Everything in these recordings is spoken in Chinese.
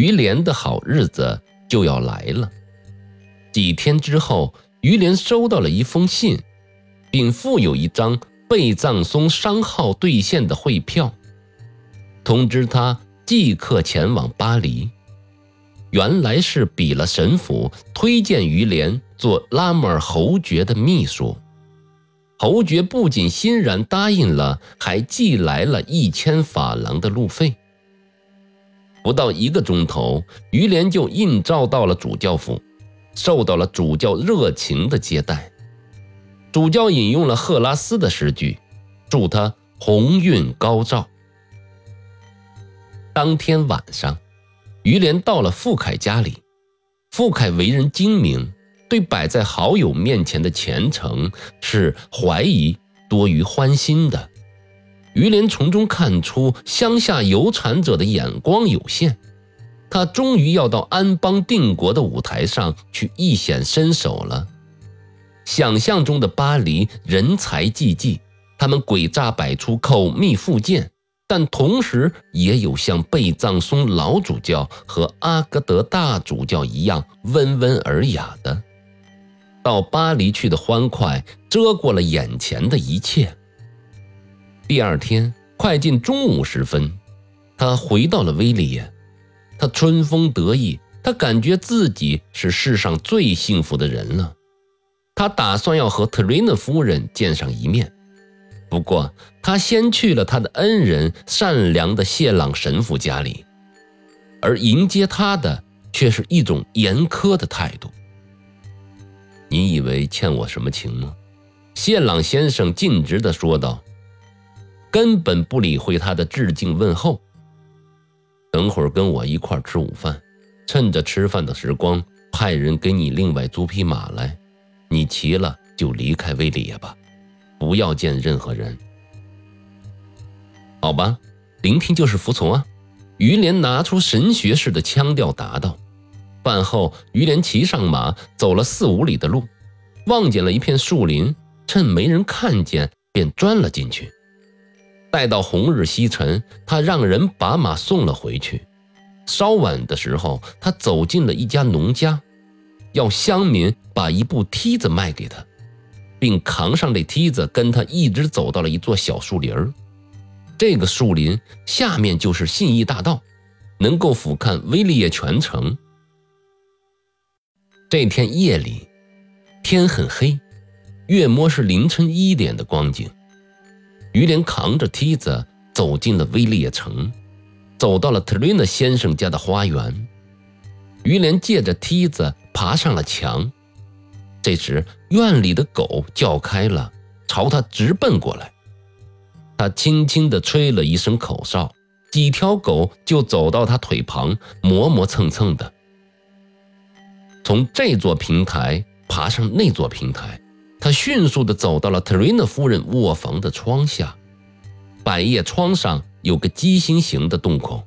于连的好日子就要来了。几天之后，于连收到了一封信，并附有一张被葬松商号兑现的汇票，通知他即刻前往巴黎。原来是比了神府推荐于连做拉莫尔侯爵的秘书。侯爵不仅欣然答应了，还寄来了一千法郎的路费。不到一个钟头，于连就应召到了主教府。受到了主教热情的接待，主教引用了赫拉斯的诗句，祝他鸿运高照。当天晚上，于连到了傅凯家里。傅凯为人精明，对摆在好友面前的前程是怀疑多于欢心的。于连从中看出乡下有产者的眼光有限。他终于要到安邦定国的舞台上去一显身手了。想象中的巴黎人才济济，他们诡诈百出，口蜜腹剑，但同时也有像贝藏松老主教和阿格德大主教一样温文尔雅的。到巴黎去的欢快遮过了眼前的一切。第二天快进中午时分，他回到了威利耶。他春风得意，他感觉自己是世上最幸福的人了。他打算要和特瑞娜夫人见上一面，不过他先去了他的恩人善良的谢朗神父家里，而迎接他的却是一种严苛的态度。你以为欠我什么情吗？谢朗先生尽职地说道，根本不理会他的致敬问候。等会儿跟我一块吃午饭，趁着吃饭的时光，派人给你另外租匹马来，你骑了就离开威利耶吧，不要见任何人。好吧，聆听就是服从啊！于连拿出神学式的腔调答道。饭后，于连骑上马，走了四五里的路，望见了一片树林，趁没人看见，便钻了进去。待到红日西沉，他让人把马送了回去。稍晚的时候，他走进了一家农家，要乡民把一部梯子卖给他，并扛上这梯子，跟他一直走到了一座小树林。这个树林下面就是信义大道，能够俯瞰威利耶全城。这天夜里，天很黑，月摸是凌晨一点的光景。于连扛着梯子走进了威利耶城，走到了特瑞娜先生家的花园。于连借着梯子爬上了墙。这时，院里的狗叫开了，朝他直奔过来。他轻轻地吹了一声口哨，几条狗就走到他腿旁，磨磨蹭蹭的，从这座平台爬上那座平台。他迅速地走到了特瑞娜夫人卧房的窗下，百叶窗上有个鸡心形的洞孔，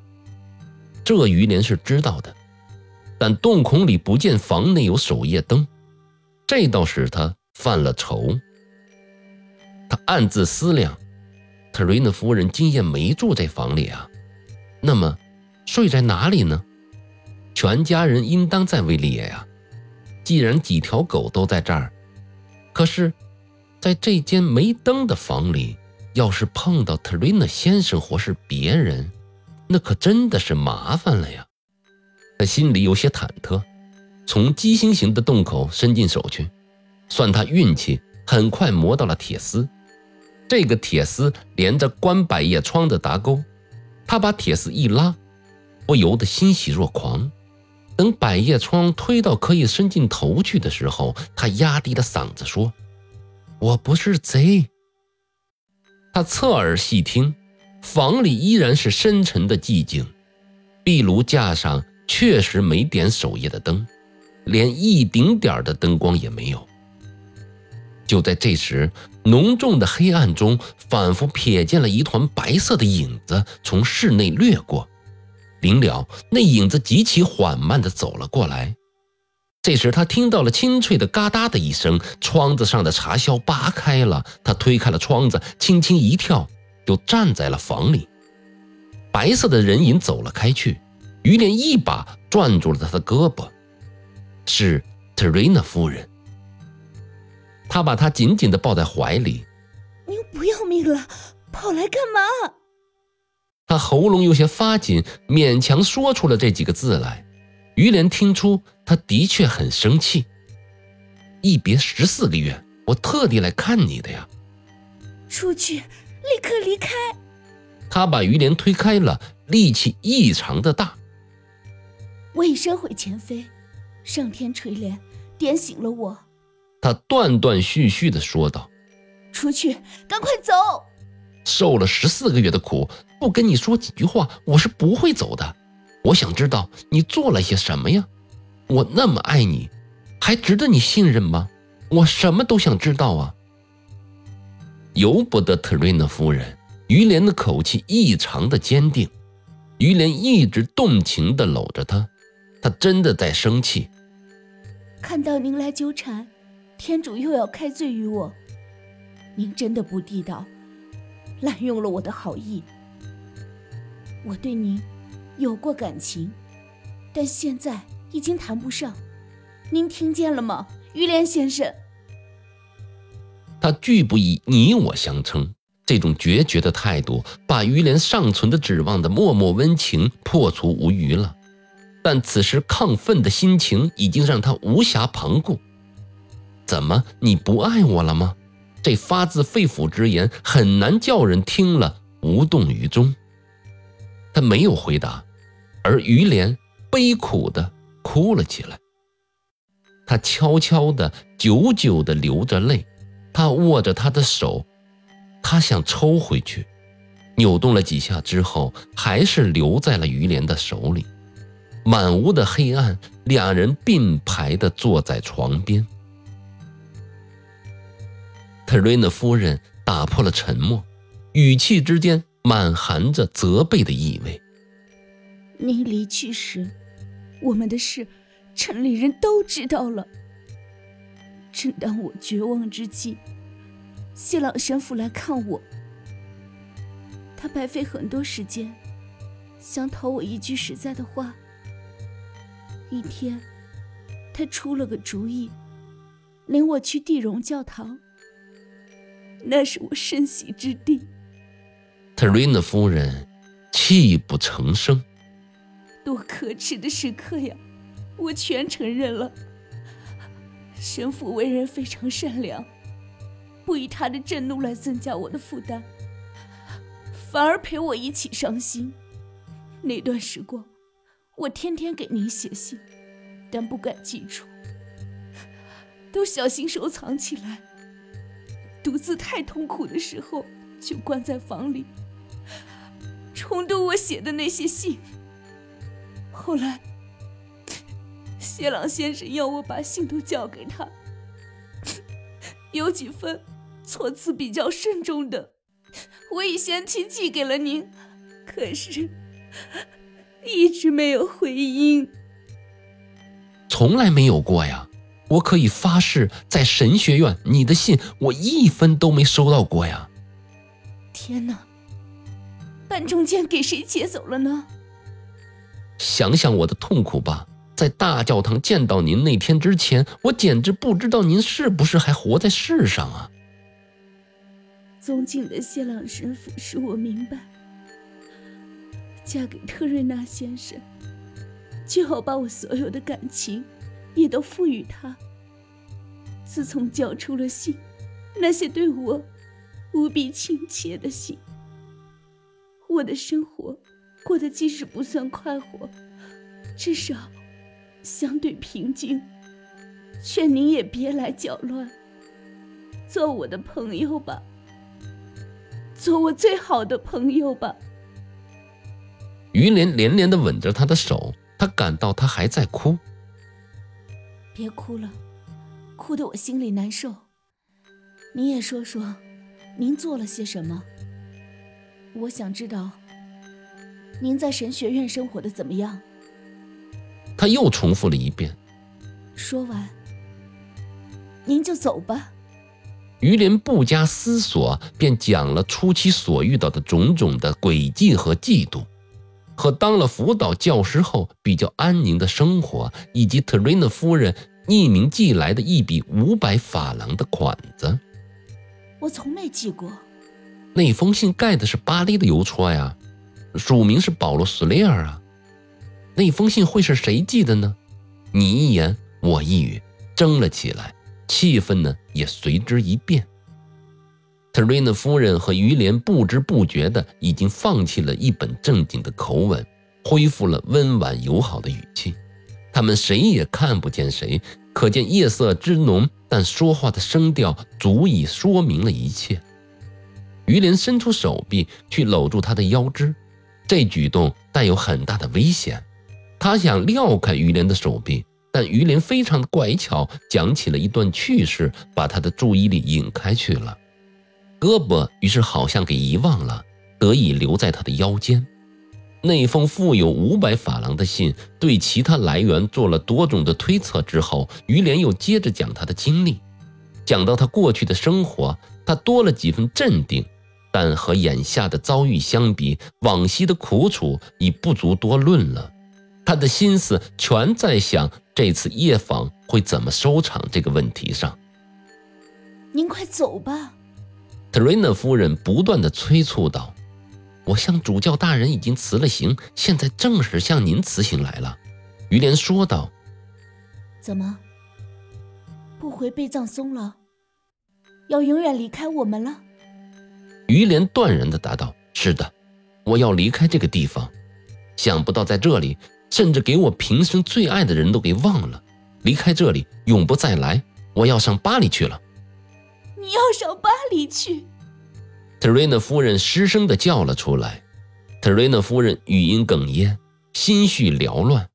这于连是知道的，但洞孔里不见房内有守夜灯，这倒使他犯了愁。他暗自思量，特瑞娜夫人今夜没住在房里啊，那么睡在哪里呢？全家人应当在威利耶呀，既然几条狗都在这儿。可是，在这间没灯的房里，要是碰到特瑞娜先生或是别人，那可真的是麻烦了呀。他心里有些忐忑，从鸡心形的洞口伸进手去，算他运气，很快磨到了铁丝。这个铁丝连着关百叶窗的搭钩，他把铁丝一拉，不由得欣喜若狂。等百叶窗推到可以伸进头去的时候，他压低了嗓子说：“我不是贼。”他侧耳细听，房里依然是深沉的寂静，壁炉架上确实没点守夜的灯，连一丁点的灯光也没有。就在这时，浓重的黑暗中，仿佛瞥见了一团白色的影子从室内掠过。临了，那影子极其缓慢地走了过来。这时，他听到了清脆的“嘎哒”的一声，窗子上的茶销拔开了。他推开了窗子，轻轻一跳，就站在了房里。白色的人影走了开去，于连一把攥住了他的胳膊，是特瑞娜夫人。他把她紧紧的抱在怀里。您不要命了，跑来干嘛？他喉咙有些发紧，勉强说出了这几个字来。于连听出他的确很生气。一别十四个月，我特地来看你的呀。出去，立刻离开。他把于连推开了，力气异常的大。我已身毁前非，上天垂怜，点醒了我。他断断续续的说道：“出去，赶快走。”受了十四个月的苦，不跟你说几句话，我是不会走的。我想知道你做了些什么呀？我那么爱你，还值得你信任吗？我什么都想知道啊！由不得特瑞娜夫人，于连的口气异常的坚定。于连一直动情地搂着她，她真的在生气。看到您来纠缠，天主又要开罪于我，您真的不地道。滥用了我的好意，我对您有过感情，但现在已经谈不上。您听见了吗，于连先生？他拒不以你我相称，这种决绝的态度，把于连尚存的指望的默默温情破除无余了。但此时亢奋的心情已经让他无暇旁顾。怎么，你不爱我了吗？这发自肺腑之言很难叫人听了无动于衷。他没有回答，而于连悲苦的哭了起来。他悄悄的、久久的流着泪。他握着他的手，他想抽回去，扭动了几下之后，还是留在了于连的手里。满屋的黑暗，两人并排的坐在床边。特瑞娜夫人打破了沉默，语气之间满含着责备的意味。您离去时，我们的事，城里人都知道了。正当我绝望之际，谢朗神父来看我。他白费很多时间，想讨我一句实在的话。一天，他出了个主意，领我去地荣教堂。那是我深喜之地。特瑞娜夫人泣不成声。多可耻的时刻呀！我全承认了。神父为人非常善良，不以他的震怒来增加我的负担，反而陪我一起伤心。那段时光，我天天给您写信，但不敢寄出，都小心收藏起来。独自太痛苦的时候，就关在房里，重读我写的那些信。后来，谢朗先生要我把信都交给他，有几份措辞比较慎重的，我已先期寄给了您，可是一直没有回音，从来没有过呀。我可以发誓，在神学院，你的信我一分都没收到过呀！天哪，半中间给谁劫走了呢？想想我的痛苦吧，在大教堂见到您那天之前，我简直不知道您是不是还活在世上啊！尊敬的谢朗神父使我明白，嫁给特瑞纳先生，就好把我所有的感情。也都赋予他。自从交出了信，那些对我无比亲切的信，我的生活过得即使不算快活，至少相对平静。劝您也别来搅乱，做我的朋友吧，做我最好的朋友吧。于连连连的吻着他的手，他感到他还在哭。别哭了，哭得我心里难受。您也说说，您做了些什么？我想知道，您在神学院生活的怎么样？他又重复了一遍。说完，您就走吧。于林不加思索便讲了初期所遇到的种种的诡计和嫉妒。和当了辅导教师后比较安宁的生活，以及特瑞娜夫人匿名寄来的一笔五百法郎的款子。我从没寄过。那封信盖的是巴黎的邮戳呀，署名是保罗·斯雷尔啊。那封信会是谁寄的呢？你一言我一语，争了起来，气氛呢也随之一变。特瑞娜夫人和于连不知不觉的已经放弃了一本正经的口吻，恢复了温婉友好的语气。他们谁也看不见谁，可见夜色之浓，但说话的声调足以说明了一切。于连伸出手臂去搂住他的腰肢，这举动带有很大的危险。他想撂开于连的手臂，但于连非常的乖巧，讲起了一段趣事，把他的注意力引开去了。胳膊于是好像给遗忘了，得以留在他的腰间。那封富有五百法郎的信，对其他来源做了多种的推测之后，于连又接着讲他的经历，讲到他过去的生活，他多了几分镇定，但和眼下的遭遇相比，往昔的苦楚已不足多论了。他的心思全在想这次夜访会怎么收场这个问题上。您快走吧。特瑞娜夫人不断的催促道：“我向主教大人已经辞了行，现在正是向您辞行来了。”于连说道：“怎么不回贝藏松了？要永远离开我们了？”于连断然的答道：“是的，我要离开这个地方。想不到在这里，甚至给我平生最爱的人都给忘了。离开这里，永不再来。我要上巴黎去了。”你要上巴黎去？特瑞娜夫人失声的叫了出来。特瑞娜夫人语音哽咽，心绪缭乱。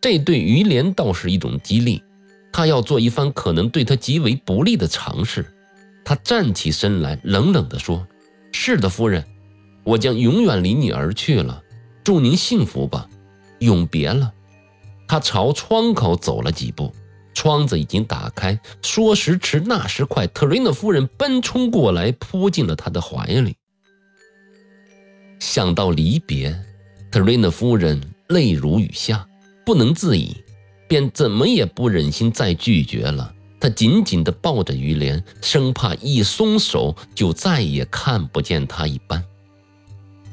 这对于连倒是一种激励，他要做一番可能对他极为不利的尝试。他站起身来，冷冷地说：“是的，夫人，我将永远离你而去了。祝您幸福吧，永别了。”他朝窗口走了几步。窗子已经打开，说时迟，那时快，特瑞娜夫人奔冲过来，扑进了他的怀里。想到离别，特瑞娜夫人泪如雨下，不能自已，便怎么也不忍心再拒绝了。她紧紧地抱着于连，生怕一松手就再也看不见他一般。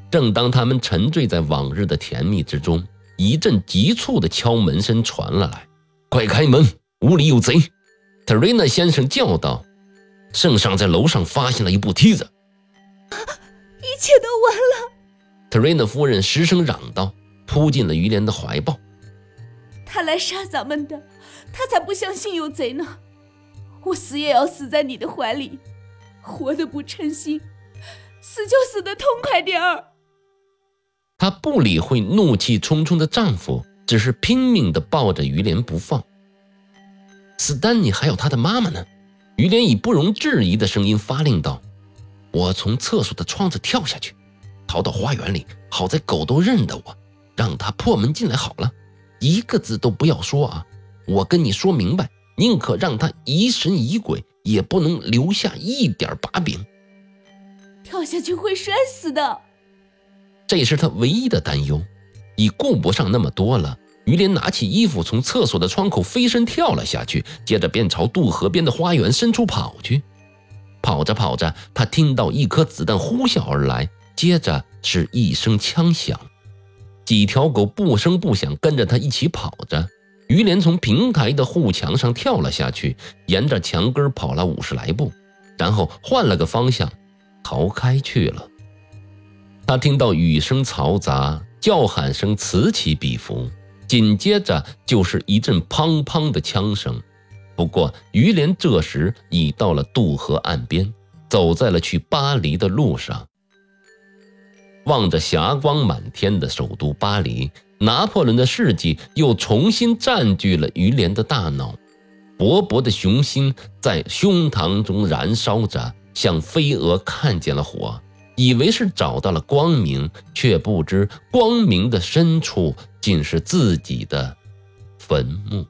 正当他们沉醉在往日的甜蜜之中，一阵急促的敲门声传了来：“快开门！”屋里有贼，特瑞娜先生叫道：“圣上在楼上发现了一部梯子，一切都完了。”特瑞娜夫人失声嚷道，扑进了于连的怀抱。他来杀咱们的，他才不相信有贼呢！我死也要死在你的怀里，活得不称心，死就死得痛快点儿。她不理会怒气冲冲的丈夫，只是拼命的抱着于连不放。斯丹尼还有他的妈妈呢，于连以不容置疑的声音发令道：“我从厕所的窗子跳下去，逃到花园里，好在狗都认得我，让他破门进来好了，一个字都不要说啊！我跟你说明白，宁可让他疑神疑鬼，也不能留下一点把柄。跳下去会摔死的，这是他唯一的担忧，已顾不上那么多了。”于连拿起衣服，从厕所的窗口飞身跳了下去，接着便朝渡河边的花园深处跑去。跑着跑着，他听到一颗子弹呼啸而来，接着是一声枪响，几条狗不声不响跟着他一起跑着。于连从平台的护墙上跳了下去，沿着墙根跑了五十来步，然后换了个方向，逃开去了。他听到雨声嘈杂，叫喊声此起彼伏。紧接着就是一阵砰砰的枪声，不过于连这时已到了渡河岸边，走在了去巴黎的路上。望着霞光满天的首都巴黎，拿破仑的事迹又重新占据了于连的大脑，勃勃的雄心在胸膛中燃烧着，像飞蛾看见了火。以为是找到了光明，却不知光明的深处竟是自己的坟墓。